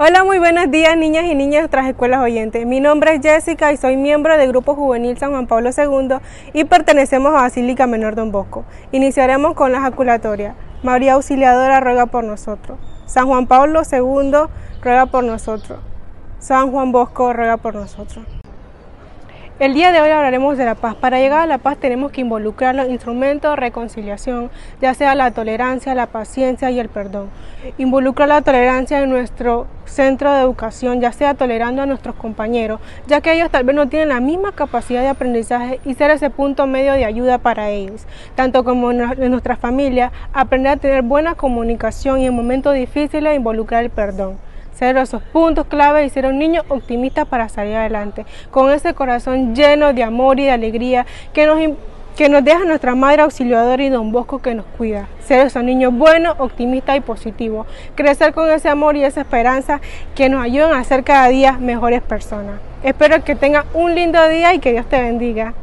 Hola, muy buenos días niñas y niñas de otras escuelas oyentes. Mi nombre es Jessica y soy miembro del Grupo Juvenil San Juan Pablo II y pertenecemos a Basílica Menor Don Bosco. Iniciaremos con la jaculatoria. María Auxiliadora ruega por nosotros. San Juan Pablo II ruega por nosotros. San Juan Bosco ruega por nosotros. El día de hoy hablaremos de la paz. Para llegar a la paz tenemos que involucrar los instrumentos de reconciliación, ya sea la tolerancia, la paciencia y el perdón. Involucrar la tolerancia en nuestro centro de educación, ya sea tolerando a nuestros compañeros, ya que ellos tal vez no tienen la misma capacidad de aprendizaje y ser ese punto medio de ayuda para ellos. Tanto como en nuestra familia, aprender a tener buena comunicación y en momentos difíciles involucrar el perdón ser esos puntos clave y ser un niño optimista para salir adelante, con ese corazón lleno de amor y de alegría que nos, que nos deja nuestra Madre Auxiliadora y Don Bosco que nos cuida. Ser esos niños buenos, optimistas y positivos. Crecer con ese amor y esa esperanza que nos ayudan a ser cada día mejores personas. Espero que tengan un lindo día y que Dios te bendiga.